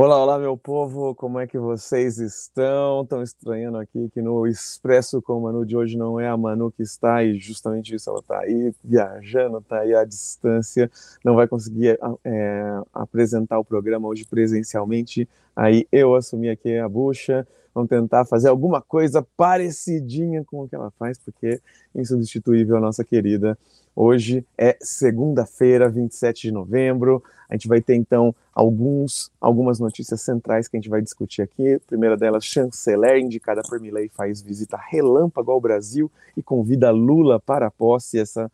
Olá, olá, meu povo, como é que vocês estão? Estão estranhando aqui que no Expresso com a Manu de hoje não é a Manu que está, e justamente isso, ela está aí viajando, está aí à distância, não vai conseguir é, apresentar o programa hoje presencialmente, aí eu assumi aqui a bucha, vamos tentar fazer alguma coisa parecidinha com o que ela faz, porque é insubstituível a nossa querida. Hoje é segunda-feira, 27 de novembro, a gente vai ter então alguns, algumas notícias centrais que a gente vai discutir aqui. A primeira delas, chanceler indicada por Milley faz visita relâmpago ao Brasil e convida Lula para a posse. Essa,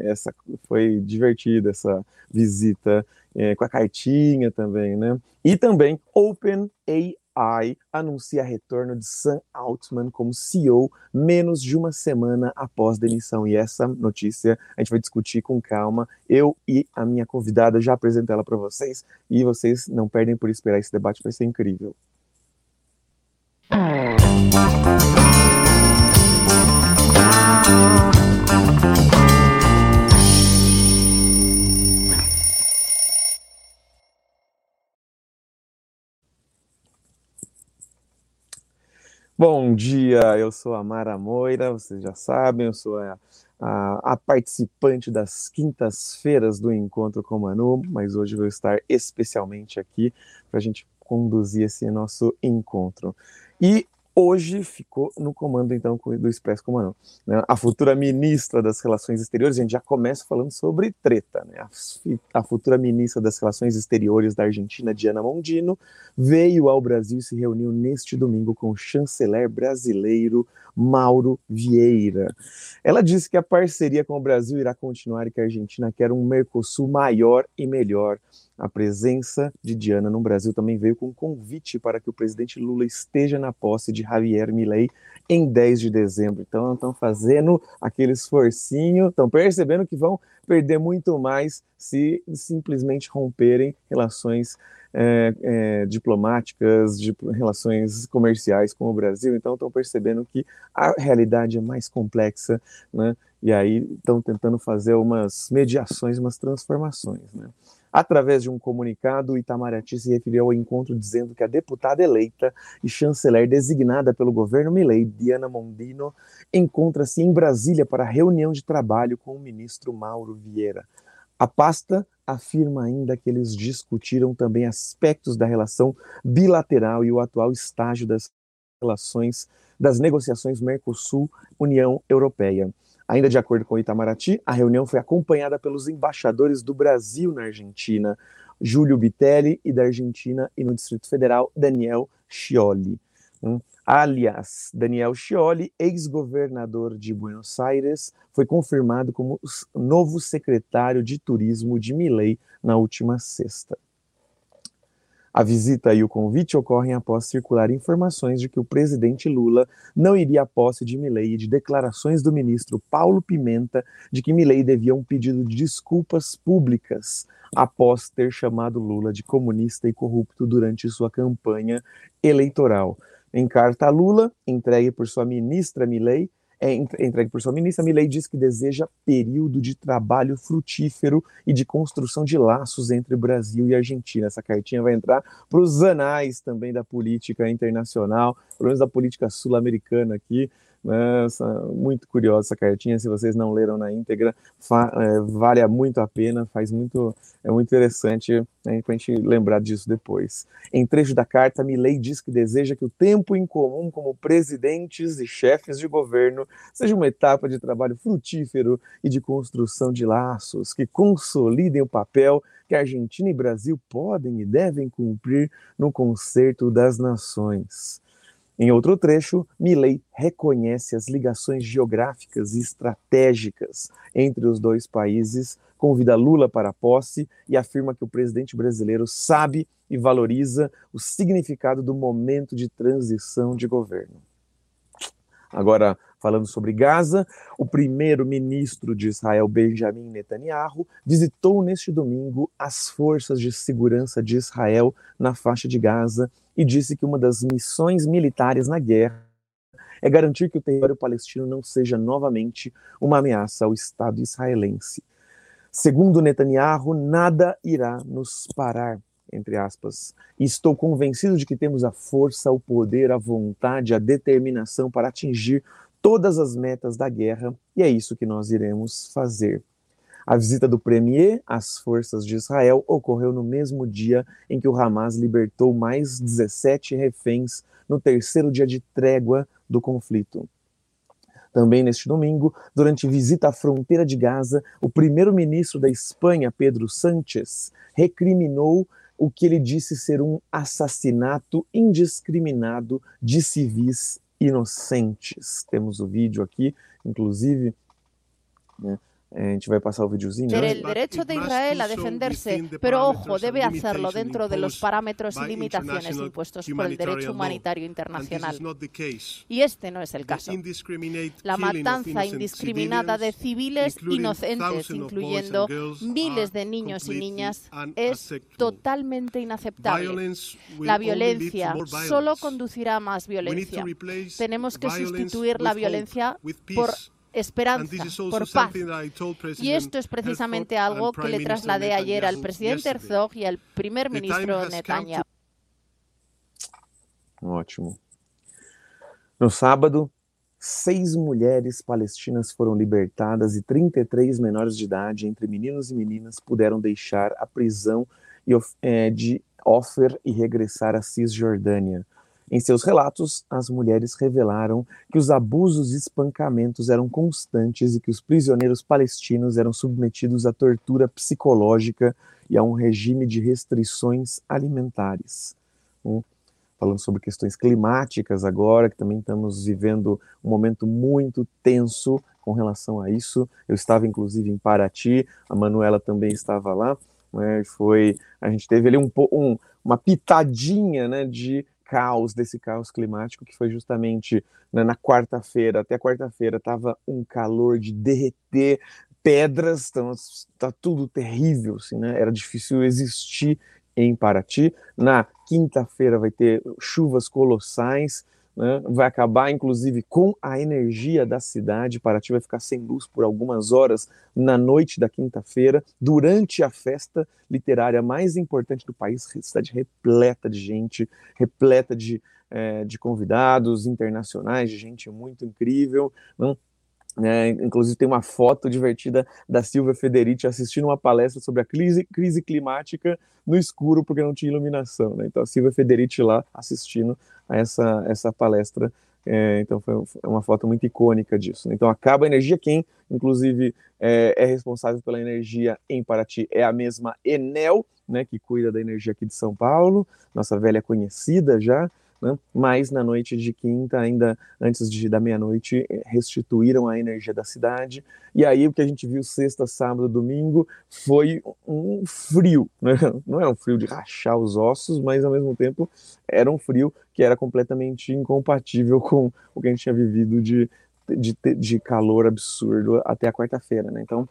essa foi divertida essa visita é, com a cartinha também, né? E também Open AI anuncia retorno de Sam Altman como CEO menos de uma semana após demissão. E essa notícia a gente vai discutir com calma. Eu e a minha convidada já apresento ela para vocês e vocês não perdem por esperar esse debate, vai ser incrível. Bom dia, eu sou a Mara Moira, vocês já sabem, eu sou a, a, a participante das quintas-feiras do Encontro com Manu, mas hoje vou estar especialmente aqui para a gente conduzir esse nosso encontro. E hoje ficou no comando, então, do Expresso Comando. Né? A futura ministra das Relações Exteriores, a gente já começa falando sobre treta, né? A futura ministra das Relações Exteriores da Argentina, Diana Mondino, veio ao Brasil e se reuniu neste domingo com o chanceler brasileiro Mauro Vieira. Ela disse que a parceria com o Brasil irá continuar e que a Argentina quer um Mercosul maior e melhor a presença de Diana no Brasil também veio com um convite para que o presidente Lula esteja na posse de Javier Milei em 10 de dezembro. Então, estão fazendo aquele esforcinho, estão percebendo que vão perder muito mais se simplesmente romperem relações é, é, diplomáticas, de relações comerciais com o Brasil. Então, estão percebendo que a realidade é mais complexa, né? E aí estão tentando fazer umas mediações, umas transformações, né? Através de um comunicado, Itamaraty se referiu ao encontro dizendo que a deputada eleita e chanceler designada pelo governo Milei, Diana Mondino, encontra-se em Brasília para reunião de trabalho com o ministro Mauro Vieira. A pasta afirma ainda que eles discutiram também aspectos da relação bilateral e o atual estágio das relações das negociações Mercosul-União Europeia. Ainda de acordo com o Itamaraty, a reunião foi acompanhada pelos embaixadores do Brasil na Argentina, Júlio Bitelli, e da Argentina e no Distrito Federal, Daniel Scioli. Hum. Aliás, Daniel Scioli, ex-governador de Buenos Aires, foi confirmado como novo secretário de turismo de Milei na última sexta. A visita e o convite ocorrem após circular informações de que o presidente Lula não iria à posse de Milei e de declarações do ministro Paulo Pimenta de que Milei devia um pedido de desculpas públicas após ter chamado Lula de comunista e corrupto durante sua campanha eleitoral. Em carta a Lula, entregue por sua ministra Milei, é entregue por sua ministra, Milei diz que deseja período de trabalho frutífero e de construção de laços entre Brasil e Argentina. Essa cartinha vai entrar para os anais também da política internacional, pelo menos da política sul-americana aqui. Nossa, muito curiosa essa cartinha. Se vocês não leram na íntegra, é, vale muito a pena, faz muito, é muito interessante né, para a gente lembrar disso depois. Em trecho da carta, Milley diz que deseja que o tempo em comum como presidentes e chefes de governo seja uma etapa de trabalho frutífero e de construção de laços que consolidem o papel que Argentina e Brasil podem e devem cumprir no concerto das nações. Em outro trecho, Milley reconhece as ligações geográficas e estratégicas entre os dois países, convida Lula para a posse e afirma que o presidente brasileiro sabe e valoriza o significado do momento de transição de governo. Agora, falando sobre Gaza, o primeiro-ministro de Israel, Benjamin Netanyahu, visitou neste domingo as forças de segurança de Israel na faixa de Gaza e disse que uma das missões militares na guerra é garantir que o território palestino não seja novamente uma ameaça ao Estado israelense. Segundo Netanyahu, nada irá nos parar. entre aspas. Estou convencido de que temos a força, o poder, a vontade, a determinação para atingir todas as metas da guerra, e é isso que nós iremos fazer. A visita do Premier às forças de Israel ocorreu no mesmo dia em que o Hamas libertou mais 17 reféns no terceiro dia de trégua do conflito. Também neste domingo, durante visita à fronteira de Gaza, o primeiro-ministro da Espanha, Pedro Sánchez, recriminou o que ele disse ser um assassinato indiscriminado de civis inocentes. Temos o vídeo aqui, inclusive, né, a gente vai pasar o videozinho. Pero el derecho de Israel a defenderse, pero ojo, debe hacerlo dentro de los parámetros y limitaciones impuestos por el derecho humanitario internacional. Y este no es el caso. La matanza indiscriminada de civiles inocentes, incluyendo miles de niños y niñas, es totalmente inaceptable. La violencia solo conducirá a más violencia. Tenemos que sustituir la violencia por esperanza, por paz. Y esto es precisamente algo que le trasladé ayer al presidente Herzog y al primer ministro Netanyahu. Ótimo. No sábado, seis mulheres palestinas foram libertadas e 33 menores de idade, entre meninos e meninas, puderam deixar a prisão de Ofer e regressar à Cisjordânia. Em seus relatos, as mulheres revelaram que os abusos e espancamentos eram constantes e que os prisioneiros palestinos eram submetidos a tortura psicológica e a um regime de restrições alimentares. Hum, falando sobre questões climáticas agora, que também estamos vivendo um momento muito tenso com relação a isso. Eu estava inclusive em Paraty, a Manuela também estava lá. Né, foi, a gente teve ali um, um, uma pitadinha né, de caos, desse caos climático, que foi justamente né, na quarta-feira, até quarta-feira estava um calor de derreter pedras, então está tudo terrível, assim, né? Era difícil existir em Paraty. Na quinta-feira vai ter chuvas colossais, né? vai acabar inclusive com a energia da cidade. Paraty vai ficar sem luz por algumas horas na noite da quinta-feira, durante a festa literária mais importante do país, cidade repleta de gente, repleta de, é, de convidados internacionais, de gente muito incrível. É, inclusive tem uma foto divertida da Silvia Federici assistindo uma palestra sobre a crise, crise climática no escuro porque não tinha iluminação. Né? Então a Silvia Federici lá assistindo a essa, essa palestra. É, então foi uma foto muito icônica disso. Né? Então acaba a energia, quem inclusive é, é, responsável pela energia em Paraty é a mesma Enel, né, que cuida da energia aqui de São Paulo, nossa velha conhecida já né? mas na noite de quinta, ainda antes de, da meia-noite, eh, restituíram a energia da cidade. E aí o que a gente viu sexta, sábado, domingo foi um frio, né? não é um frio de rachar os ossos, mas ao mesmo tempo era um frio que era completamente incompatível com o que a gente tinha vivido de, de, de calor absurdo até a quarta-feira. Né? Então,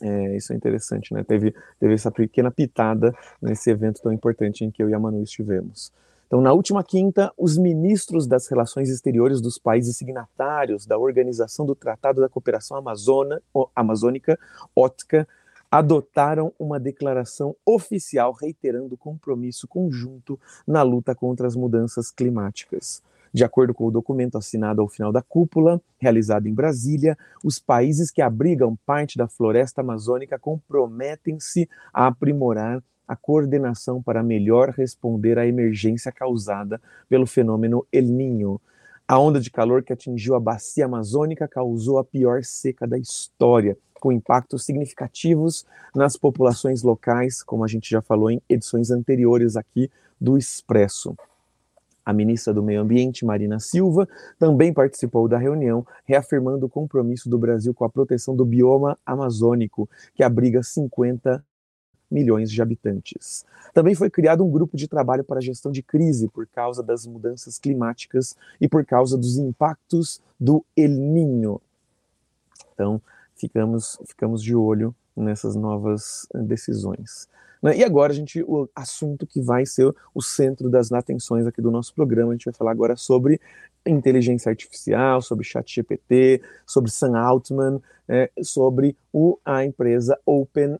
é, isso é interessante, né? Teve, teve essa pequena pitada nesse evento tão importante em que eu e a Manu estivemos. Então, na última quinta, os ministros das Relações Exteriores dos países signatários da Organização do Tratado da Cooperação Amazona, Amazônica, OTCA, adotaram uma declaração oficial reiterando o compromisso conjunto na luta contra as mudanças climáticas. De acordo com o documento assinado ao final da cúpula, realizado em Brasília, os países que abrigam parte da floresta amazônica comprometem-se a aprimorar a coordenação para melhor responder à emergência causada pelo fenômeno El Niño. A onda de calor que atingiu a bacia amazônica causou a pior seca da história, com impactos significativos nas populações locais, como a gente já falou em edições anteriores aqui do Expresso. A ministra do Meio Ambiente, Marina Silva, também participou da reunião, reafirmando o compromisso do Brasil com a proteção do bioma amazônico, que abriga 50 milhões de habitantes. Também foi criado um grupo de trabalho para gestão de crise por causa das mudanças climáticas e por causa dos impactos do El Niño. Então, ficamos, ficamos de olho nessas novas decisões. Né? E agora a gente, o assunto que vai ser o centro das atenções aqui do nosso programa, a gente vai falar agora sobre inteligência artificial, sobre chat GPT, sobre Sam Altman, é, sobre o, a empresa OpenAI.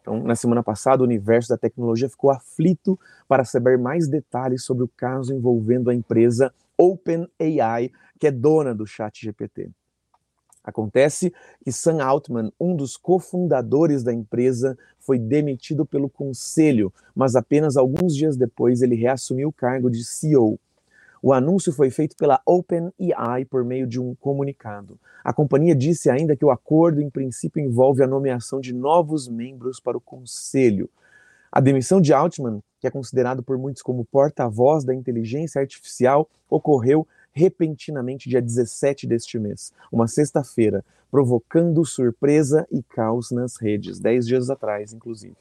Então, na semana passada, o universo da tecnologia ficou aflito para saber mais detalhes sobre o caso envolvendo a empresa OpenAI, que é dona do chat GPT. Acontece que Sam Altman, um dos cofundadores da empresa, foi demitido pelo conselho, mas apenas alguns dias depois ele reassumiu o cargo de CEO. O anúncio foi feito pela OpenAI por meio de um comunicado. A companhia disse ainda que o acordo, em princípio, envolve a nomeação de novos membros para o conselho. A demissão de Altman, que é considerado por muitos como porta-voz da inteligência artificial, ocorreu repentinamente dia 17 deste mês, uma sexta-feira, provocando surpresa e caos nas redes, dez dias atrás, inclusive.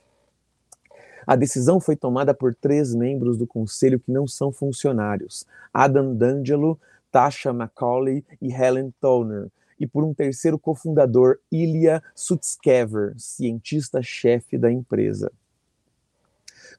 A decisão foi tomada por três membros do conselho que não são funcionários: Adam D'Angelo, Tasha Macaulay e Helen Toner, e por um terceiro cofundador, Ilya Sutskever, cientista-chefe da empresa.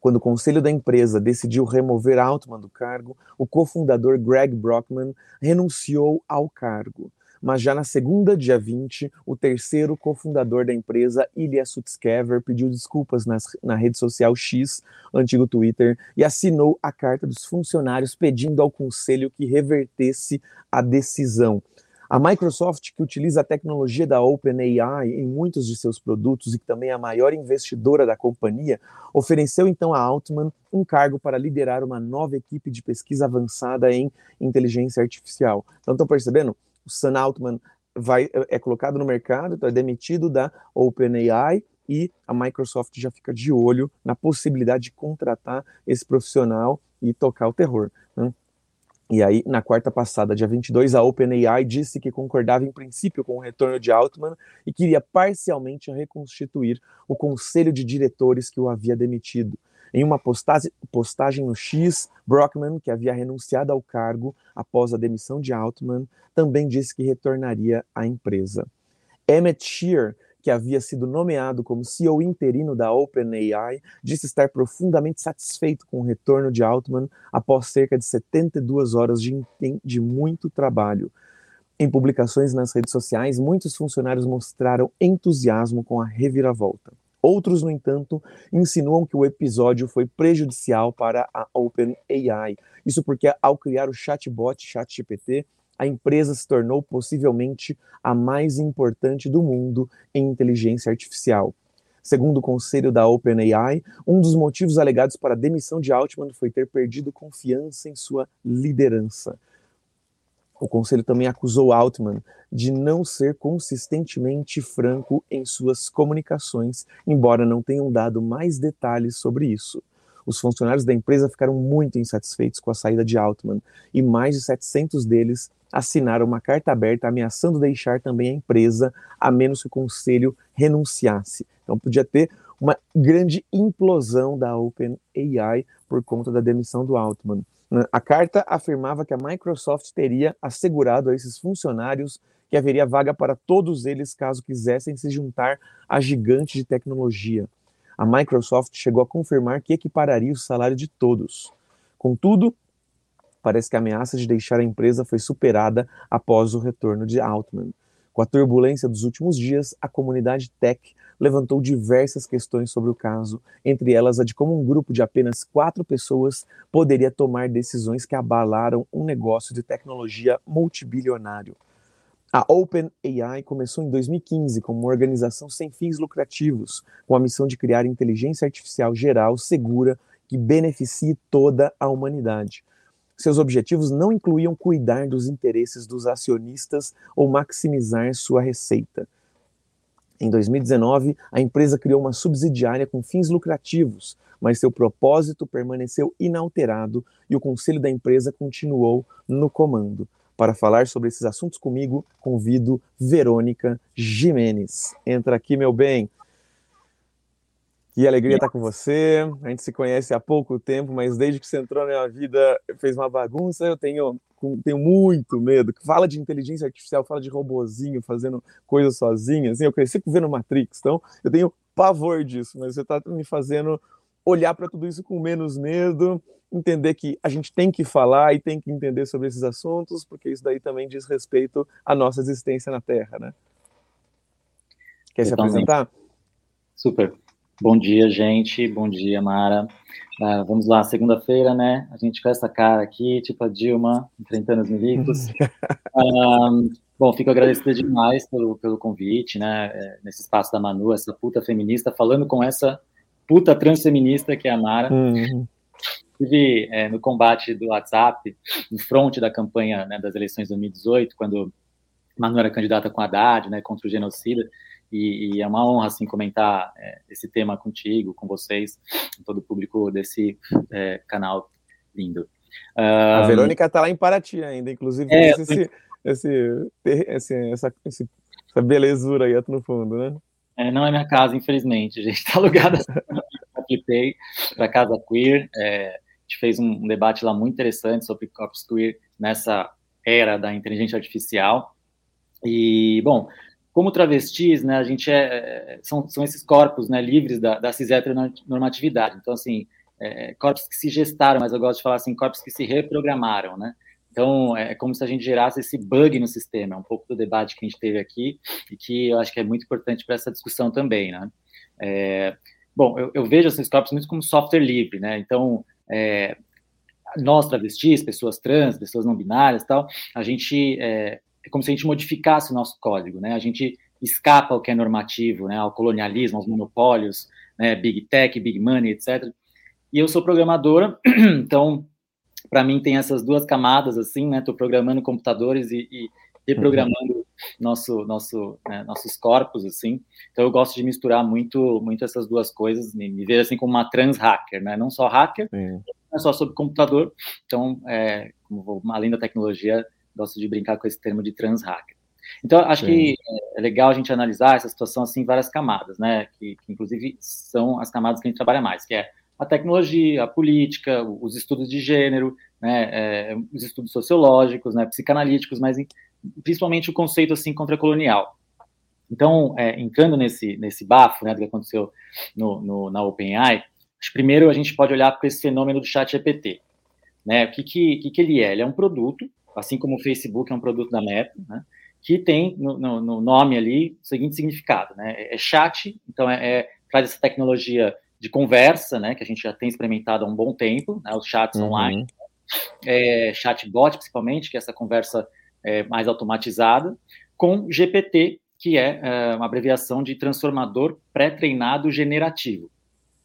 Quando o conselho da empresa decidiu remover Altman do cargo, o cofundador Greg Brockman renunciou ao cargo. Mas já na segunda, dia 20, o terceiro cofundador da empresa, Ilya Sutskever, pediu desculpas nas, na rede social X, antigo Twitter, e assinou a carta dos funcionários pedindo ao conselho que revertesse a decisão. A Microsoft, que utiliza a tecnologia da OpenAI em muitos de seus produtos e que também é a maior investidora da companhia, ofereceu então a Altman um cargo para liderar uma nova equipe de pesquisa avançada em inteligência artificial. Então, estão percebendo? O Sam Altman vai, é colocado no mercado, então é demitido da OpenAI e a Microsoft já fica de olho na possibilidade de contratar esse profissional e tocar o terror. E aí, na quarta passada, dia 22, a OpenAI disse que concordava em princípio com o retorno de Altman e queria parcialmente reconstituir o conselho de diretores que o havia demitido. Em uma postagem, postagem no X, Brockman, que havia renunciado ao cargo após a demissão de Altman, também disse que retornaria à empresa. Emmett Shear, que havia sido nomeado como CEO interino da OpenAI, disse estar profundamente satisfeito com o retorno de Altman após cerca de 72 horas de, de muito trabalho. Em publicações nas redes sociais, muitos funcionários mostraram entusiasmo com a reviravolta. Outros, no entanto, insinuam que o episódio foi prejudicial para a OpenAI. Isso porque, ao criar o chatbot ChatGPT, a empresa se tornou possivelmente a mais importante do mundo em inteligência artificial. Segundo o conselho da OpenAI, um dos motivos alegados para a demissão de Altman foi ter perdido confiança em sua liderança. O conselho também acusou Altman de não ser consistentemente franco em suas comunicações, embora não tenham dado mais detalhes sobre isso. Os funcionários da empresa ficaram muito insatisfeitos com a saída de Altman e mais de 700 deles assinaram uma carta aberta ameaçando deixar também a empresa, a menos que o conselho renunciasse. Então podia ter uma grande implosão da OpenAI por conta da demissão do Altman. A carta afirmava que a Microsoft teria assegurado a esses funcionários que haveria vaga para todos eles caso quisessem se juntar à gigante de tecnologia. A Microsoft chegou a confirmar que equipararia o salário de todos. Contudo, parece que a ameaça de deixar a empresa foi superada após o retorno de Altman. Com a turbulência dos últimos dias, a comunidade tech levantou diversas questões sobre o caso, entre elas a de como um grupo de apenas quatro pessoas poderia tomar decisões que abalaram um negócio de tecnologia multibilionário. A OpenAI começou em 2015 como uma organização sem fins lucrativos, com a missão de criar inteligência artificial geral segura que beneficie toda a humanidade. Seus objetivos não incluíam cuidar dos interesses dos acionistas ou maximizar sua receita. Em 2019, a empresa criou uma subsidiária com fins lucrativos, mas seu propósito permaneceu inalterado e o conselho da empresa continuou no comando. Para falar sobre esses assuntos comigo, convido Verônica Jimenez. Entra aqui, meu bem. Que alegria estar com você. A gente se conhece há pouco tempo, mas desde que você entrou na minha vida, fez uma bagunça. Eu tenho, tenho muito medo. Fala de inteligência artificial, fala de robozinho fazendo coisas sozinho. Assim, eu cresci vendo Matrix, então eu tenho pavor disso, mas você está me fazendo olhar para tudo isso com menos medo, entender que a gente tem que falar e tem que entender sobre esses assuntos, porque isso daí também diz respeito à nossa existência na Terra, né? Quer se apresentar? Super. Bom dia, gente. Bom dia, Mara. Uh, vamos lá, segunda-feira, né? A gente com essa cara aqui, tipo a Dilma, enfrentando os milicos. um, bom, fico agradecida demais pelo, pelo convite, né? É, nesse espaço da Manu, essa puta feminista, falando com essa puta transfeminista que é a Mara. Uhum. Estive é, no combate do WhatsApp, no front da campanha né, das eleições de 2018, quando Manu era candidata com Haddad, né, contra o genocida. E, e, é uma honra assim comentar é, esse tema contigo, com vocês, com todo o público desse é, canal lindo. Um, a Verônica está lá em Paraty ainda, inclusive é, esse, esse, esse, essa, essa belezura aí no fundo, né? É, não é minha casa, infelizmente. Gente está alugada para casa queer. É, gente fez um, debate lá muito interessante sobre corpos queer nessa era da inteligência artificial. E, bom, como travestis, né, a gente é, é, são, são esses corpos, né, livres da, da cis-heteronormatividade. Então, assim, é, corpos que se gestaram, mas eu gosto de falar assim, corpos que se reprogramaram, né? Então, é como se a gente gerasse esse bug no sistema, é um pouco do debate que a gente teve aqui, e que eu acho que é muito importante para essa discussão também, né? É, bom, eu, eu, vejo esses corpos muito como software livre, né? Então, é, nós travestis, pessoas trans, pessoas não binárias tal, a gente é, é como se a gente modificasse o nosso código, né? A gente escapa ao que é normativo, né? Ao colonialismo, aos monopólios, né? Big Tech, Big Money, etc. E eu sou programadora, então para mim tem essas duas camadas assim, né? Estou programando computadores e, e reprogramando uhum. Nosso, nosso, né, nossos corpos assim. Então eu gosto de misturar muito, muito essas duas coisas, me, me ver assim como uma trans hacker, né? Não só hacker, não é só sobre computador. Então, é, como, além da tecnologia, gosto de brincar com esse termo de trans hacker. Então, acho Sim. que é legal a gente analisar essa situação assim em várias camadas, né? Que, que, inclusive são as camadas que a gente trabalha mais, que é a tecnologia, a política, os estudos de gênero, né, é, os estudos sociológicos, né, psicanalíticos, mas principalmente o conceito assim contracolonial. Então, é, entrando nesse nesse bafo, né, do que aconteceu no, no, na OpenAI, primeiro a gente pode olhar para esse fenômeno do chat GPT, né? O que que, que ele é? Ele é um produto, assim como o Facebook é um produto da Meta, né? Que tem no, no, no nome ali o seguinte significado, né? É, é chat, então é, é traz essa tecnologia de conversa, né, que a gente já tem experimentado há um bom tempo, né, os chats uhum. online, é, chatbot principalmente, que é essa conversa é, mais automatizada, com GPT, que é, é uma abreviação de transformador pré-treinado generativo,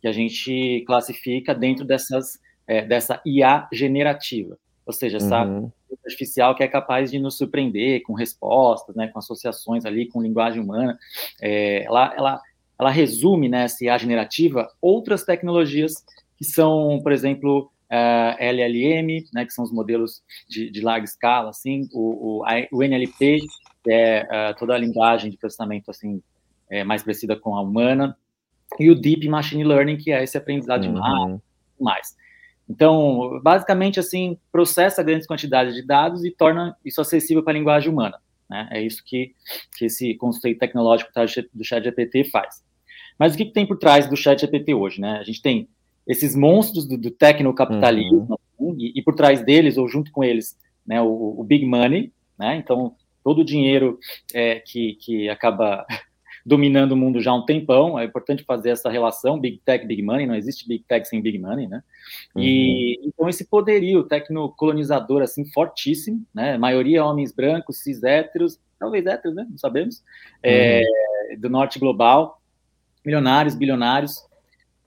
que a gente classifica dentro dessas, é, dessa IA generativa, ou seja, essa uhum. artificial que é capaz de nos surpreender com respostas, né, com associações ali, com linguagem humana, é, ela, ela ela resume nessa né, IA generativa outras tecnologias que são, por exemplo, uh, eh, LLM, né, que são os modelos de, de larga escala, assim, o, o, a, o NLP, que é uh, toda a linguagem de processamento assim é, mais parecida com a humana, e o Deep Machine Learning, que é esse aprendizado uhum. de máquina, mais. Então, basicamente, assim, processa grandes quantidades de dados e torna isso acessível para a linguagem humana. Né? É isso que, que esse conceito tecnológico do chat GPT faz. Mas o que, que tem por trás do chat GPT hoje, né? A gente tem esses monstros do, do tecnocapitalismo uhum. e, e, por trás deles, ou junto com eles, né, o, o big money, né? Então, todo o dinheiro é, que, que acaba dominando o mundo já há um tempão, é importante fazer essa relação, big tech, big money, não existe big tech sem big money, né? Uhum. E então esse poderio tecnocolonizador, assim, fortíssimo, né? Maioria homens brancos, cis héteros, talvez héteros, né? Não sabemos, é, uhum. é, do norte global, milionários, bilionários.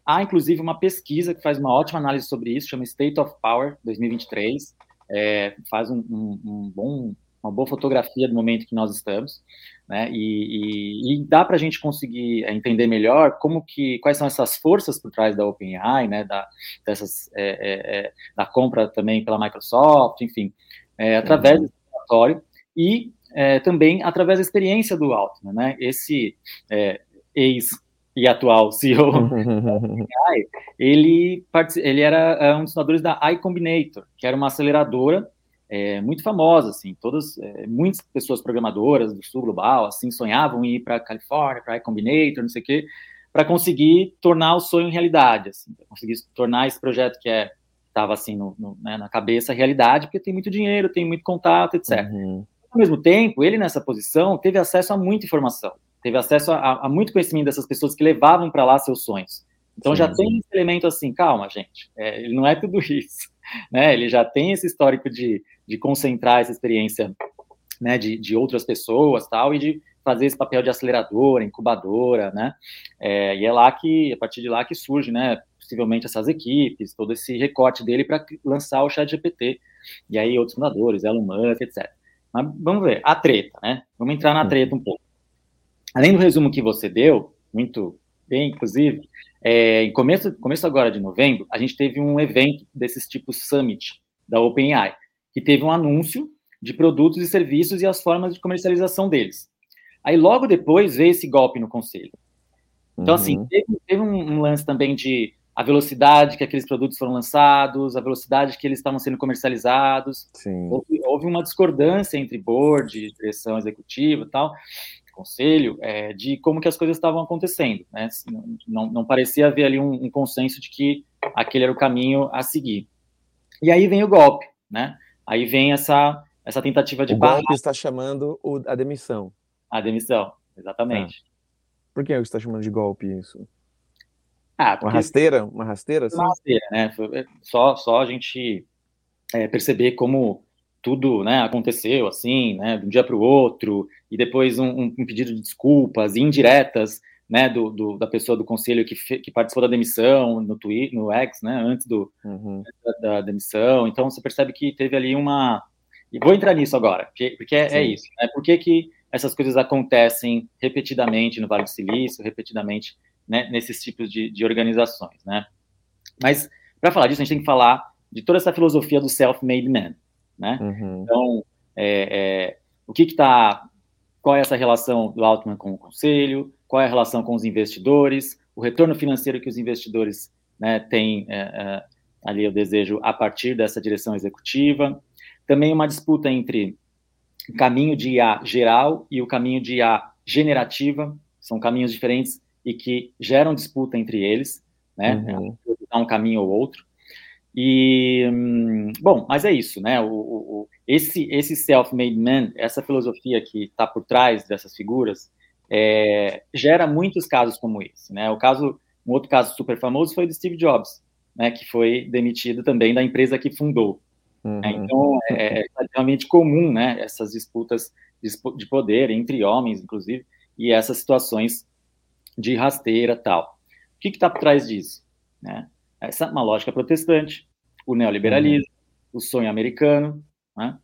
Há, inclusive, uma pesquisa que faz uma ótima análise sobre isso, chama State of Power 2023, é, faz um, um, um, bom, uma boa fotografia do momento que nós estamos, né, e, e, e dá para a gente conseguir é, entender melhor como que, quais são essas forças por trás da OpenAI, né, da, dessas, é, é, é da compra também pela Microsoft, enfim, é, através uhum. desse relatório, e também através da experiência do Altman, né, esse ex e atual CEO, ele, ele era é, um dos fundadores da iCombinator, que era uma aceleradora é, muito famosa, assim, todas, é, muitas pessoas programadoras do sul global, assim, sonhavam ir para a Califórnia, para iCombinator, não sei o quê, para conseguir tornar o sonho realidade, assim, para conseguir tornar esse projeto que é estava assim no, no, né, na cabeça realidade, porque tem muito dinheiro, tem muito contato, etc. Uhum. Ao mesmo tempo, ele nessa posição teve acesso a muita informação, teve acesso a, a muito conhecimento dessas pessoas que levavam para lá seus sonhos. Então sim, já sim. tem esse elemento assim, calma, gente, é, ele não é tudo isso, né? Ele já tem esse histórico de, de concentrar essa experiência, né, de, de outras pessoas, tal, e de fazer esse papel de aceleradora, incubadora, né? É, e é lá que, a partir de lá que surge, né, possivelmente essas equipes, todo esse recorte dele para lançar o chat GPT, e aí outros fundadores, Elon Musk, etc. Mas vamos ver, a treta, né? Vamos entrar na uhum. treta um pouco. Além do resumo que você deu, muito bem, inclusive, é, em começo, começo agora de novembro, a gente teve um evento desses tipos Summit, da OpenAI, que teve um anúncio de produtos e serviços e as formas de comercialização deles. Aí logo depois veio esse golpe no conselho. Então, assim, uhum. assim, teve, teve um, um, lance também de a velocidade que aqueles produtos foram lançados, a velocidade que eles estavam sendo comercializados. Houve, houve, uma discordância entre board, direção executiva e tal, conselho, é, de como que as coisas estavam acontecendo. Né? Não, não parecia haver ali um, um, consenso de que aquele era o caminho a seguir. E aí vem o golpe, né? Aí vem essa, essa tentativa de... O golpe está chamando o, a demissão. A demissão, exatamente. Ah. Por que você está chamando de golpe isso? Ah, porque... Uma rasteira? Uma rasteira? Assim? Uma rasteira, né? É, só, só a gente é, perceber como tudo né, aconteceu assim, né, de um dia para o outro, e depois um, um, pedido de desculpas indiretas né, do, do, da pessoa do conselho que, fe, que participou da demissão no Twitter, no X, né, antes do, uhum. da, da, demissão. Então você percebe que teve ali uma. E vou entrar nisso agora, porque, porque é, é, isso. Né? Por que, que essas coisas acontecem repetidamente no Vale do Silício, repetidamente né, nesses tipos de, de organizações, né? Mas, para falar disso, a gente tem que falar de toda essa filosofia do self-made man, né? Uhum. Então, é, é, o que está... Qual é essa relação do Altman com o conselho? Qual é a relação com os investidores? O retorno financeiro que os investidores né, têm é, é ali, eu desejo, a partir dessa direção executiva. Também uma disputa entre o caminho de IA geral e o caminho de IA generativa, são caminhos diferentes e que geram disputa entre eles, né? Uhum. Um caminho ou outro. E, bom, mas é isso, né? O, o esse esse self-made man, essa filosofia que está por trás dessas figuras, é, gera muitos casos como esse, né? O caso, um outro caso super famoso foi do Steve Jobs, né? Que foi demitido também da empresa que fundou. Uhum. É, então, é, é realmente comum, né, essas disputas de poder entre homens, inclusive, e essas situações de rasteira tal. O que está por trás disso? Né? Essa é uma lógica protestante, o neoliberalismo, uhum. o sonho americano, né?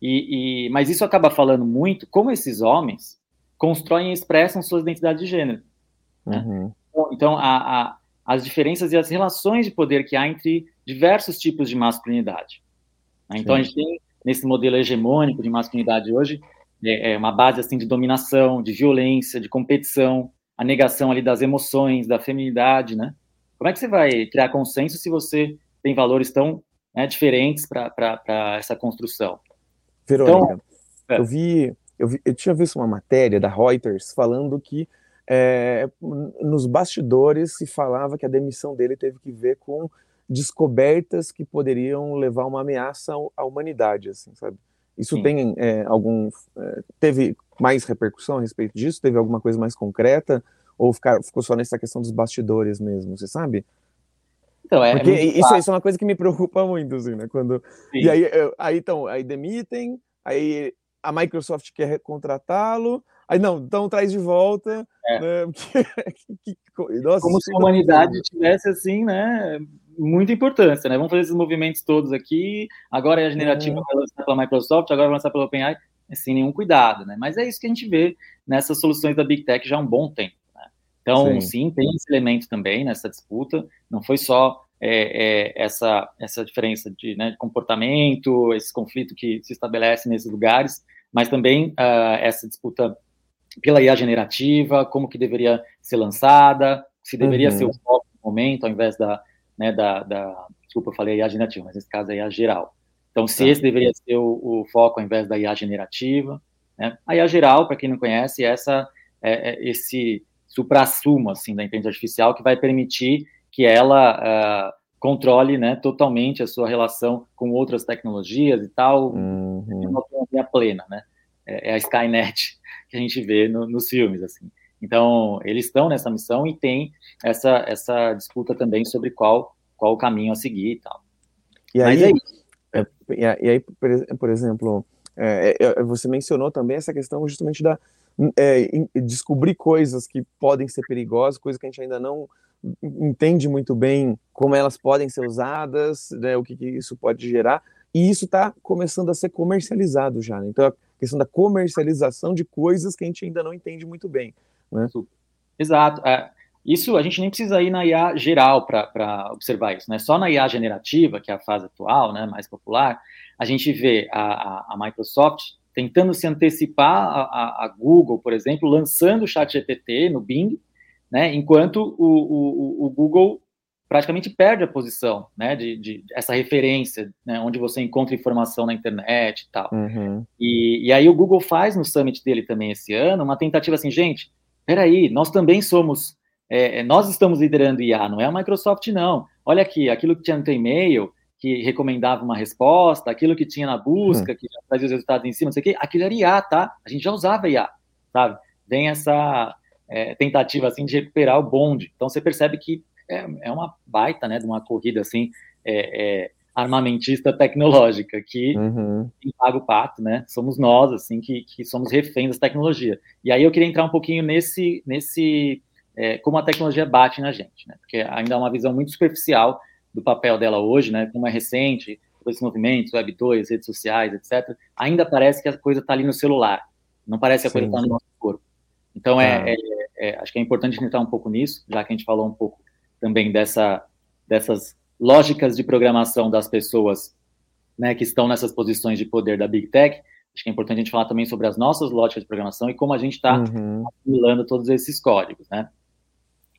e, e, mas isso acaba falando muito como esses homens constroem e expressam suas identidades de gênero. Né? Uhum. Então, então a, a, as diferenças e as relações de poder que há entre diversos tipos de masculinidade. Né? Então, Sim. a gente tem, nesse modelo hegemônico de masculinidade hoje, é, é uma base assim de dominação, de violência, de competição, a negação ali das emoções, da feminidade, né? Como é que você vai criar consenso se você tem valores tão né, diferentes para essa construção? Verônica, então, é. eu, vi, eu vi, eu tinha visto uma matéria da Reuters falando que é, nos bastidores se falava que a demissão dele teve que ver com descobertas que poderiam levar uma ameaça à humanidade, assim, sabe? Isso Sim. tem é, algum. É, teve mais repercussão a respeito disso? Teve alguma coisa mais concreta? Ou ficar, ficou só nessa questão dos bastidores mesmo, você sabe? Então, é, Porque isso, isso, é uma coisa que me preocupa muito, assim, né? Quando, e aí, aí, então, aí demitem, aí a Microsoft quer contratá-lo, aí não, então traz de volta. É. Né? Nossa, Como se a humanidade tivesse, assim, né? muita importância, né? Vamos fazer esses movimentos todos aqui. Agora é a generativa uhum. vai lançar pela Microsoft, agora vai lançar pela OpenAI, sem nenhum cuidado, né? Mas é isso que a gente vê nessas soluções da Big Tech já há um bom tempo. Então, sim. sim. tem esse elemento também nessa disputa. Não foi só é, é, essa, essa diferença de, né, de, comportamento, esse conflito que se estabelece nesses lugares, mas também uh, essa disputa pela IA generativa, como que deveria ser lançada, se deveria uhum. ser o foco no momento, ao invés da, né, da, da, desculpa, eu falei IA generativa, mas nesse caso é IA geral. Então, se tá. esse deveria ser o, o, foco ao invés da IA generativa, né? A IA geral, para quem não conhece, é essa, é, é esse supra-sumo, assim, da inteligência artificial que vai permitir que ela uh, controle, né, totalmente a sua relação com outras tecnologias e tal, uhum. uma autonomia plena, né? É, é, a Skynet que a gente vê no, nos filmes, assim. Então, eles estão nessa missão e tem essa, essa disputa também sobre qual, qual o caminho a seguir e tal. E aí, é é, e aí, por exemplo, é, é, você mencionou também essa questão justamente da é, descobrir coisas que podem ser perigosas, coisas que a gente ainda não entende muito bem como elas podem ser usadas, né, o que, que, isso pode gerar, e isso está começando a ser comercializado já. Né? Então, a questão da comercialização de coisas que a gente ainda não entende muito bem. Né? Exato. É, isso a gente nem precisa ir na IA geral para observar isso, né? Só na IA generativa, que é a fase atual, né, mais popular, a gente vê a, a, a Microsoft tentando se antecipar a, a, Google, por exemplo, lançando o Chat GPT no Bing, né, enquanto o, o, o Google praticamente perde a posição, né, de, de essa referência, né, onde você encontra informação na internet e tal. Uhum. E, e aí o Google faz no summit dele também esse ano uma tentativa assim, gente, peraí, nós também somos, é, é, nós estamos liderando IA, não é a Microsoft, não. Olha aqui, aquilo que tinha no e-mail, que recomendava uma resposta, aquilo que tinha na busca, uhum. que trazia os resultados em cima, não sei o quê, aquilo era IA, tá? A gente já usava IA, sabe? Vem essa é, tentativa, assim, de recuperar o bonde. Então, você percebe que é, é uma baita, né, de uma corrida, assim, é, é armamentista tecnológica, que uhum. paga o pato, né? Somos nós, assim, que, que somos reféns da tecnologia. E aí eu queria entrar um pouquinho nesse, nesse é, como a tecnologia bate na gente, né? Porque ainda é uma visão muito superficial do papel dela hoje, né? Como é recente, esses movimentos, Web 2, redes sociais, etc. Ainda parece que a coisa está ali no celular. Não parece que a coisa está no nosso corpo. Então, é, ah. é, é, acho que é importante entrar um pouco nisso, já que a gente falou um pouco também dessa, dessas lógicas de programação das pessoas né, que estão nessas posições de poder da Big Tech, acho que é importante a gente falar também sobre as nossas lógicas de programação e como a gente está uhum. assimilando todos esses códigos, né?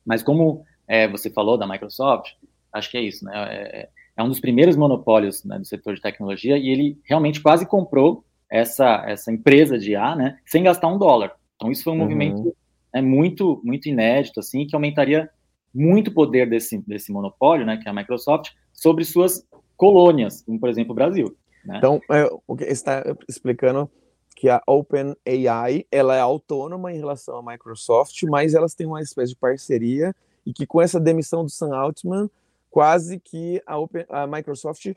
Mas como é, você falou da Microsoft, acho que é isso, né? É, é um dos primeiros monopólios né, do setor de tecnologia e ele realmente quase comprou essa, essa empresa de IA, né, sem gastar um dólar. Então isso foi um uhum. movimento né, muito muito inédito, assim, que aumentaria muito poder desse, desse monopólio, né, que é a Microsoft, sobre suas colônias, como por exemplo o Brasil. Né? Então, é, o que está explicando que a OpenAI ela é autônoma em relação à Microsoft, mas elas têm uma espécie de parceria e que com essa demissão do Sam Altman, quase que a, Open, a Microsoft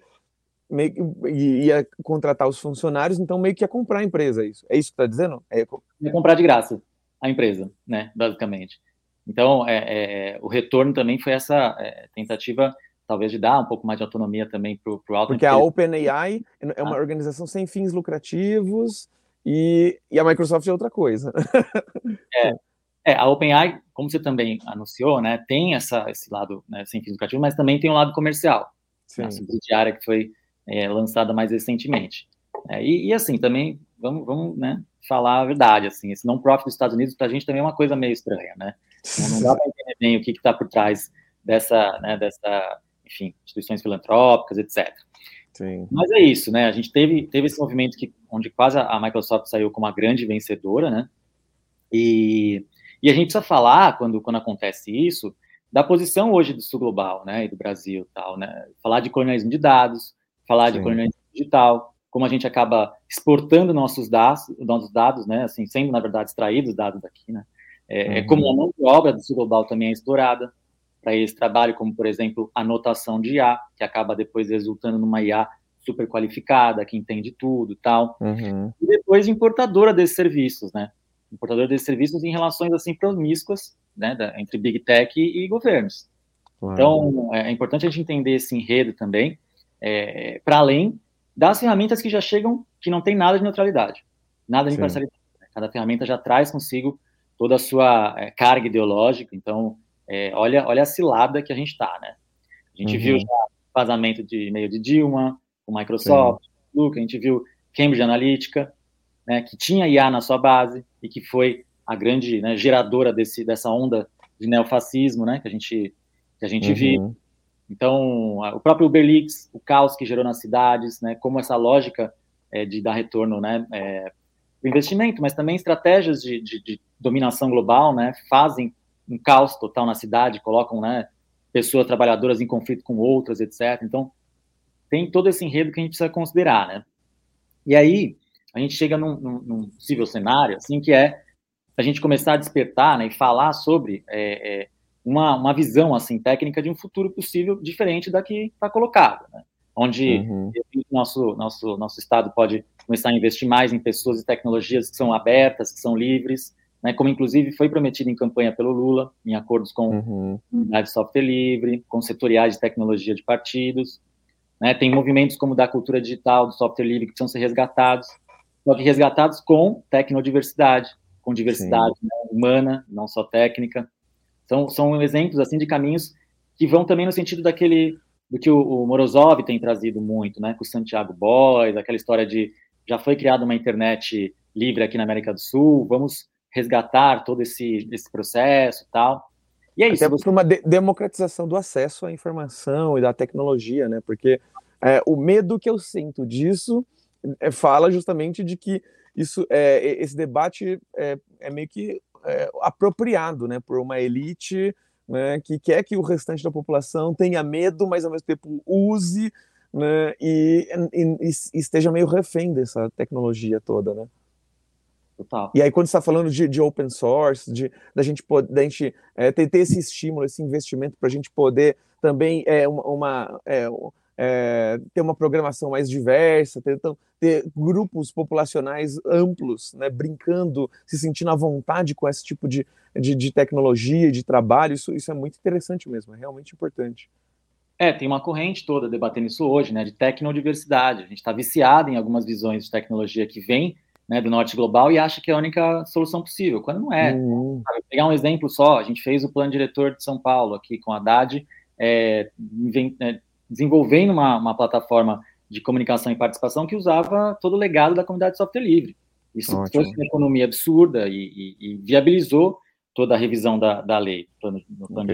meio ia contratar os funcionários, então meio que ia comprar a empresa, é isso? É isso que está dizendo? É... Ia comprar de graça a empresa, né, basicamente. Então, é, é, o retorno também foi essa é, tentativa, talvez, de dar um pouco mais de autonomia também para o alto. Porque a OpenAI é uma ah. organização sem fins lucrativos e, e, a Microsoft é outra coisa. é, é, a OpenAI, como você também anunciou, né, tem essa, esse lado né, sem fins mas também tem um lado comercial. Sim. A subsidiária que foi é, lançada mais recentemente. É, e, e, assim, também, vamos, vamos né, falar a verdade, assim, esse não-profit dos Estados Unidos, para a gente também é uma coisa meio estranha, né? Não, dá para entender bem o que está por trás dessa, né, dessa, enfim, instituições filantrópicas, etc. Sim. Mas é isso, né? A gente teve, teve esse movimento que, onde quase a Microsoft saiu como uma grande vencedora, né? E, e a gente precisa falar, quando, quando acontece isso, da posição hoje do sul global, né? E do Brasil tal, né? Falar de colonialismo de dados, falar Sim. de colonialismo digital, como a gente acaba exportando nossos dados, nossos dados, né? Assim, sendo, na verdade, extraídos dados daqui, né? É, uhum. é como a mão de obra do sul global também é explorada para esse trabalho, como, por exemplo, anotação de IA, que acaba depois resultando numa IA super qualificada, que entende tudo tal. Uhum. E depois importadora desses serviços, né? Importadora desses serviços em relações, assim, promíscuas, né? Da, entre Big Tech e, e governos. Uhum. Então, é, é, importante a gente entender esse enredo também, é, para além das ferramentas que já chegam, que não tem nada de neutralidade, nada de imparcialidade. Cada ferramenta já traz consigo toda a sua é, carga ideológica. Então, é, olha, olha a cilada que a gente está, né? A gente uhum. viu já vazamento de e-mail de Dilma, o Microsoft, Luca, a gente viu Cambridge Analytica, né, que tinha IA na sua base e que foi a grande né, geradora desse, dessa onda de neofascismo, né, que a gente que a gente uhum. vive. Então, o próprio Uberlix, o caos que gerou nas cidades, né, como essa lógica é, de dar retorno, né, é, investimento, mas também estratégias de, de, de, dominação global, né, fazem um caos total na cidade, colocam, né, pessoas trabalhadoras em conflito com outras, etc. Então, tem todo esse enredo que a gente precisa considerar, né. E aí, a gente chega num, num, num possível cenário, assim, que é a gente começar a despertar, né, e falar sobre é, é, uma, uma visão, assim, técnica de um futuro possível diferente da que está colocado, né? onde uhum. nosso, nosso, nosso Estado pode começar a investir mais em pessoas e tecnologias que são abertas, que são livres, né, como inclusive foi prometido em campanha pelo Lula, em acordos com uhum. unidade de software livre, com setoriais de tecnologia de partidos. Né, tem movimentos como da cultura digital, do software livre, que precisam ser resgatados, só que resgatados com tecnodiversidade, com diversidade né, humana, não só técnica. São, são exemplos assim de caminhos que vão também no sentido daquele do que o, o Morozov tem trazido muito, né, com o Santiago Boys, aquela história de já foi criada uma internet livre aqui na América do Sul, vamos resgatar todo esse, esse processo tal. E é isso. Até uma de democratização do acesso à informação e da tecnologia, né? Porque é, o medo que eu sinto disso fala justamente de que isso, é, esse debate é, é meio que é, apropriado, né, por uma elite né, que quer que o restante da população tenha medo, mas ao mesmo tempo use né, e, e, e esteja meio refém dessa tecnologia toda, né? Total. E aí, quando está falando de, de, open source, de da gente poder, da gente é, ter, ter, esse estímulo, esse investimento para a gente poder também é, uma, uma é, é, ter uma programação mais diversa, ter, então, ter grupos populacionais amplos, né, brincando, se sentindo à vontade com esse tipo de, de, de tecnologia, de trabalho, isso, isso é muito interessante mesmo, é realmente importante. É, tem uma corrente toda debatendo isso hoje, né, de tecnodiversidade. A gente está viciado em algumas visões de tecnologia que vem né, do norte global e acha que é a única solução possível, quando não é. Uhum. Vou pegar um exemplo só, a gente fez o plano diretor de São Paulo aqui com a Haddad, é, é desenvolvendo uma, uma plataforma de comunicação e participação que usava todo o legado da comunidade de software livre. Isso Ótimo. trouxe uma economia absurda e, e, e, viabilizou toda a revisão da, da lei no plano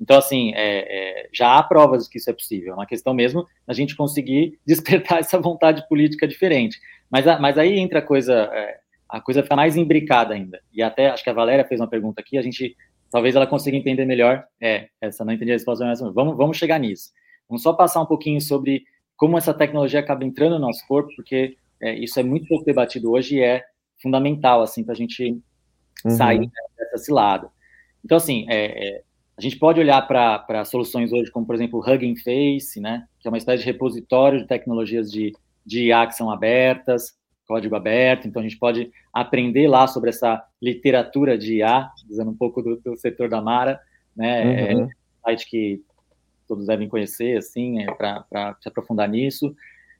Então, assim, é, é, já há provas de que isso é possível. É uma questão mesmo da gente conseguir despertar essa vontade política diferente. Mas, mas aí entra a coisa, é, a coisa fica mais imbricada ainda. E até, acho que a Valéria fez uma pergunta aqui, a gente, talvez ela consiga entender melhor. É, essa não entendi a resposta, mas vamos, vamos chegar nisso. Vamos só passar um pouquinho sobre como essa tecnologia acaba entrando no nosso corpo, porque é, isso é muito pouco debatido hoje e é fundamental, assim, para a gente uhum. sair dessa cilada. Então, assim, é, é, a gente pode olhar para soluções hoje, como, por exemplo, o Hugging Face, né, que é uma espécie de repositório de tecnologias de, de IA que são abertas, código aberto, então a gente pode aprender lá sobre essa literatura de IA, dizendo um pouco do, do setor da Mara, né, é uhum. é um site que todos devem conhecer, assim, é, para se aprofundar nisso.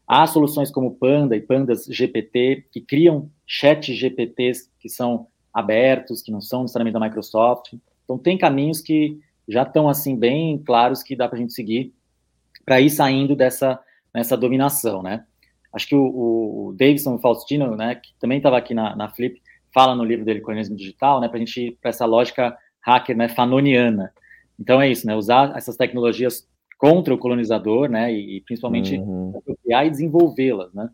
Há soluções como Panda e Pandas GPT, que criam chat GPTs que são abertos, que não são necessariamente da Microsoft. Então, tem caminhos que já estão, assim, bem claros que dá para a gente seguir para ir saindo dessa, nessa dominação, né? Acho que o, o Davidson Faustino, né, que também estava aqui na, na Flip, fala no livro dele, Colonialismo Digital, né, para a gente ir para essa lógica hacker, né, fanoniana, então é isso, né? Usar essas tecnologias contra o colonizador, né? E, e principalmente uhum. apropriar e desenvolvê-las, né?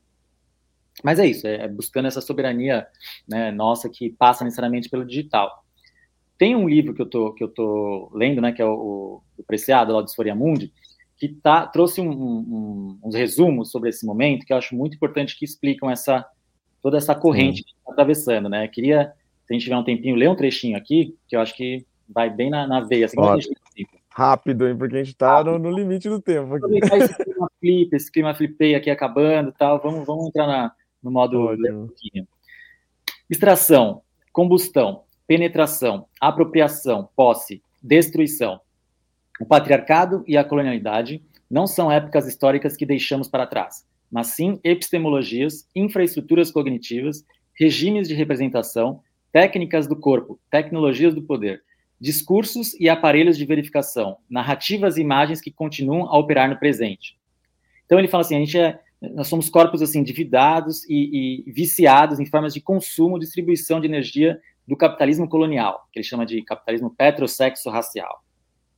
Mas é isso, é, é buscando essa soberania né, nossa que passa necessariamente pelo digital. Tem um livro que eu tô, que eu tô lendo, né, que é o, o Preciado, lá do Esforia Mundi, que tá, trouxe um, um, uns resumos sobre esse momento que eu acho muito importante que explicam essa toda essa corrente Sim. que está atravessando, né? Eu queria, se a gente tiver um tempinho, ler um trechinho aqui, que eu acho que vai bem na, na veia. Assim, Rápido, hein? Porque a gente tá no, no, limite do tempo. Aqui. Esse clima flip, esse clima flipei aqui acabando tal. Vamos, vamos entrar na, no modo Extração, combustão, penetração, apropriação, posse, destruição. O patriarcado e a colonialidade não são épocas históricas que deixamos para trás, mas sim epistemologias, infraestruturas cognitivas, regimes de representação, técnicas do corpo, tecnologias do poder, discursos e aparelhos de verificação, narrativas e imagens que continuam a operar no presente. Então ele fala assim, a gente é, nós somos corpos assim endividados e, e viciados em formas de consumo, distribuição de energia do capitalismo colonial, que ele chama de capitalismo petrosexo racial.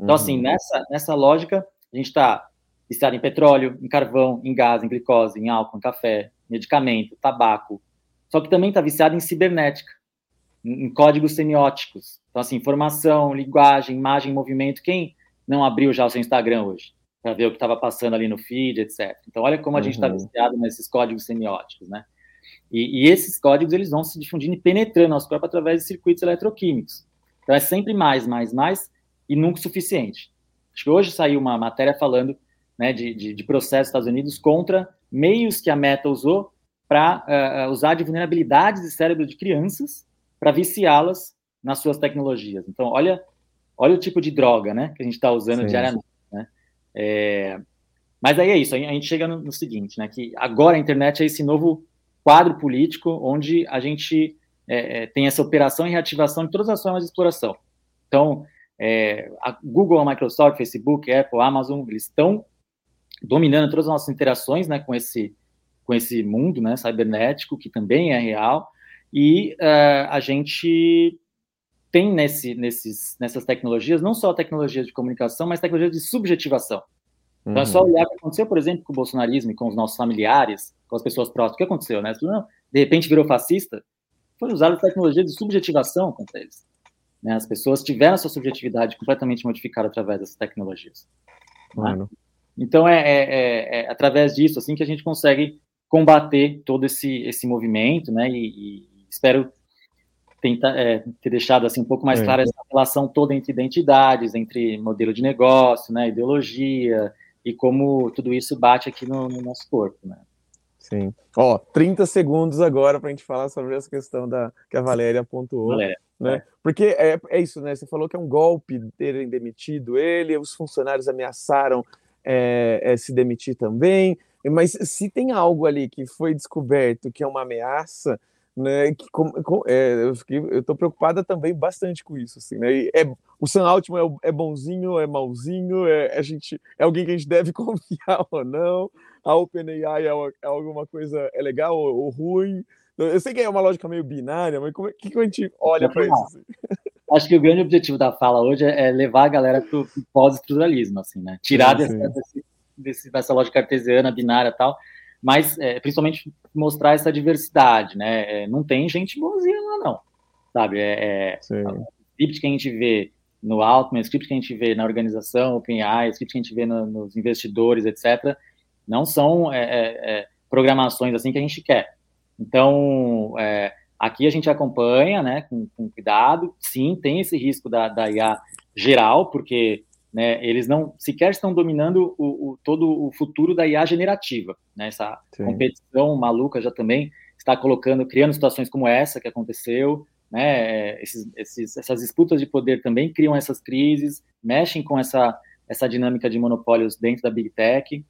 Então, assim, uhum. assim, nessa, nessa lógica, a gente está viciado em petróleo, em carvão, em gás, em glicose, em álcool, em café, medicamento, tabaco. Só que também está viciado em cibernética, em, códigos semióticos. Então, assim, informação, linguagem, imagem, movimento. Quem não abriu já o seu Instagram hoje para ver o que estava passando ali no feed, etc. Então, olha como a tá uhum. gente está viciado nesses códigos semióticos, né? E, e, esses códigos eles vão se difundindo e penetrando nosso corpo através de circuitos eletroquímicos. Então, é sempre mais, mais, mais e nunca o suficiente. Acho que hoje saiu uma matéria falando né, de, de, de processos dos Estados Unidos contra meios que a Meta usou para uh, usar de vulnerabilidades de cérebro de crianças para viciá-las nas suas tecnologias. Então, olha, olha o tipo de droga, né, que a gente está usando Sim. diariamente. Né? É, mas aí é isso. A gente chega no, no, seguinte, né, que agora a internet é esse novo quadro político onde a gente é, é tem essa operação e reativação de todas as formas de exploração. Então, é, a Google, a Microsoft, Facebook, Apple, Amazon, eles estão dominando todas as nossas interações, né, com esse com esse mundo, né, cibernético, que também é real, e uh, a gente tem nesse, nesses, nessas tecnologias não só tecnologias de comunicação, mas tecnologias de subjetivação. Então uhum. é só uhum. olhar o que aconteceu, por exemplo, com o bolsonarismo e com os nossos familiares, com as pessoas próximas. O que aconteceu, né? Não, de repente virou fascista. Foi usada tecnologia de subjetivação contra eles. Né? As pessoas tiveram a sua subjetividade completamente modificada através dessas tecnologias. Né? Então é, é, é, é, através disso assim que a gente consegue combater todo esse, esse movimento, né? E, e espero tentar é, ter deixado assim um pouco mais é. clara essa relação toda entre identidades, entre modelo de negócio, né, ideologia e como tudo isso bate aqui no, no nosso corpo, né? Sim. Ó, 30 segundos agora para a gente falar sobre essa questão da que a Valéria pontuou. Valéria. Né? É. Porque é, é isso, né? Você falou que é um golpe terem demitido ele, os funcionários ameaçaram é, é, se demitir também. Mas se tem algo ali que foi descoberto que é uma ameaça, né? Que, com, com, é, eu fiquei, eu tô preocupada também bastante com isso, assim, né? É, o Sam Altman é, é bonzinho, é malzinho, é, a gente, é alguém que a gente deve confiar ou não. A OpenAI é, é alguma coisa é legal ou, ou, ruim. Eu sei que é uma lógica meio binária, mas como é que, que a gente olha para isso? Assim? Acho que o grande objetivo da fala hoje é levar a galera para o pós-estruturalismo, assim, né? Tirar sim, sim. Dessa, desse, dessa lógica artesiana, binária e tal, mas é, principalmente mostrar essa diversidade, né? É, não tem gente bonzinha lá, não, sabe? É, é o script que a gente vê no Altman, o script que a gente vê na organização OpenAI, o script que a gente vê no, nos investidores, etc., não são é, é, programações assim que a gente quer. Então, aqui a gente acompanha, né, com, com, cuidado. Sim, tem esse risco da, da IA geral, porque né, eles não sequer estão dominando o, o, todo o futuro da IA generativa. Né, essa Sim. competição maluca já também está colocando, criando situações como essa que aconteceu. Né, esses, esses, essas disputas de poder também criam essas crises, mexem com essa, essa dinâmica de monopólios dentro da Big Tech.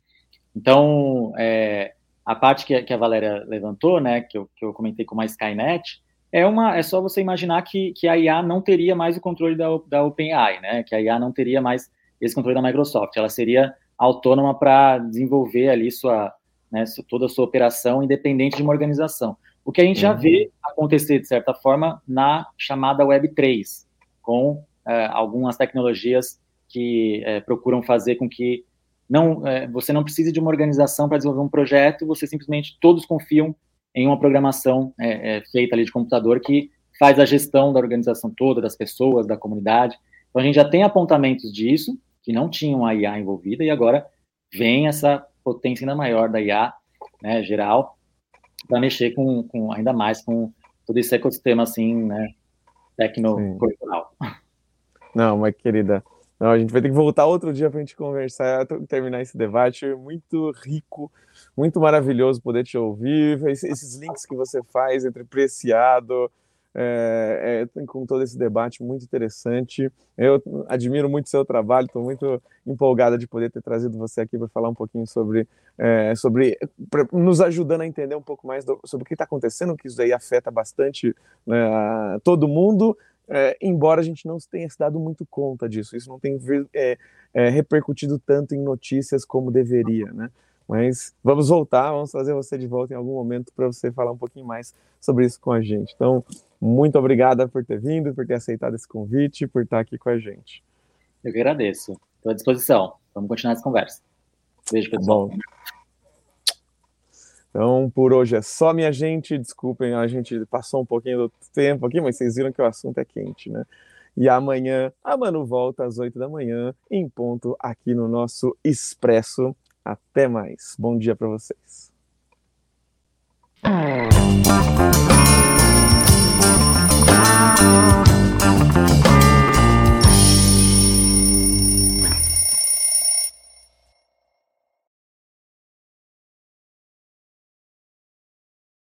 Então, é, a parte que, que, a Valéria levantou, né, que eu, que eu comentei com a Skynet, é uma é só você imaginar que, que a IA não teria mais o controle da, da OpenAI, né? Que a IA não teria mais esse controle da Microsoft. Ela seria autônoma para desenvolver ali sua, né, toda a sua operação independente de uma organização. O que a gente uhum. já vê acontecer, de certa forma, na chamada Web3, com é, algumas tecnologias que é, procuram fazer com que não, é, você não precise de uma organização para desenvolver um projeto, você simplesmente, todos confiam em uma programação é, é, feita ali de computador que faz a gestão da organização toda, das pessoas, da comunidade. Então a gente já tem apontamentos disso, que não tinham a IA envolvida, e agora vem essa potência ainda maior da IA né, geral para mexer com, com, ainda mais com todo esse ecossistema assim, né, tecnocultural. Não, mas querida, não, a gente vai ter que voltar outro dia para a gente conversar, terminar esse debate muito rico, muito maravilhoso poder te ouvir, esses links que você faz entre Preciado, é, é, com todo esse debate muito interessante. Eu admiro muito seu trabalho, estou muito empolgada de poder ter trazido você aqui para falar um pouquinho sobre, é, sobre nos ajudando a entender um pouco mais do, sobre o que está acontecendo, que isso aí afeta bastante né, todo mundo, é, embora a gente não tenha se dado muito conta disso, isso não tem é, é, repercutido tanto em notícias como deveria, né? Mas vamos voltar, vamos trazer você de volta em algum momento para você falar um pouquinho mais sobre isso com a gente. Então, muito obrigada por ter vindo, por ter aceitado esse convite, por estar aqui com a gente. Eu que agradeço. Estou à disposição. Vamos continuar essa conversa. Beijo, pessoal. Bom. Então, por hoje é só, minha gente. Desculpem, a gente passou um pouquinho do tempo aqui, mas vocês viram que o assunto é quente, né? E amanhã a Manu volta às 8 da manhã, em ponto, aqui no nosso Expresso. Até mais. Bom dia para vocês. Ah.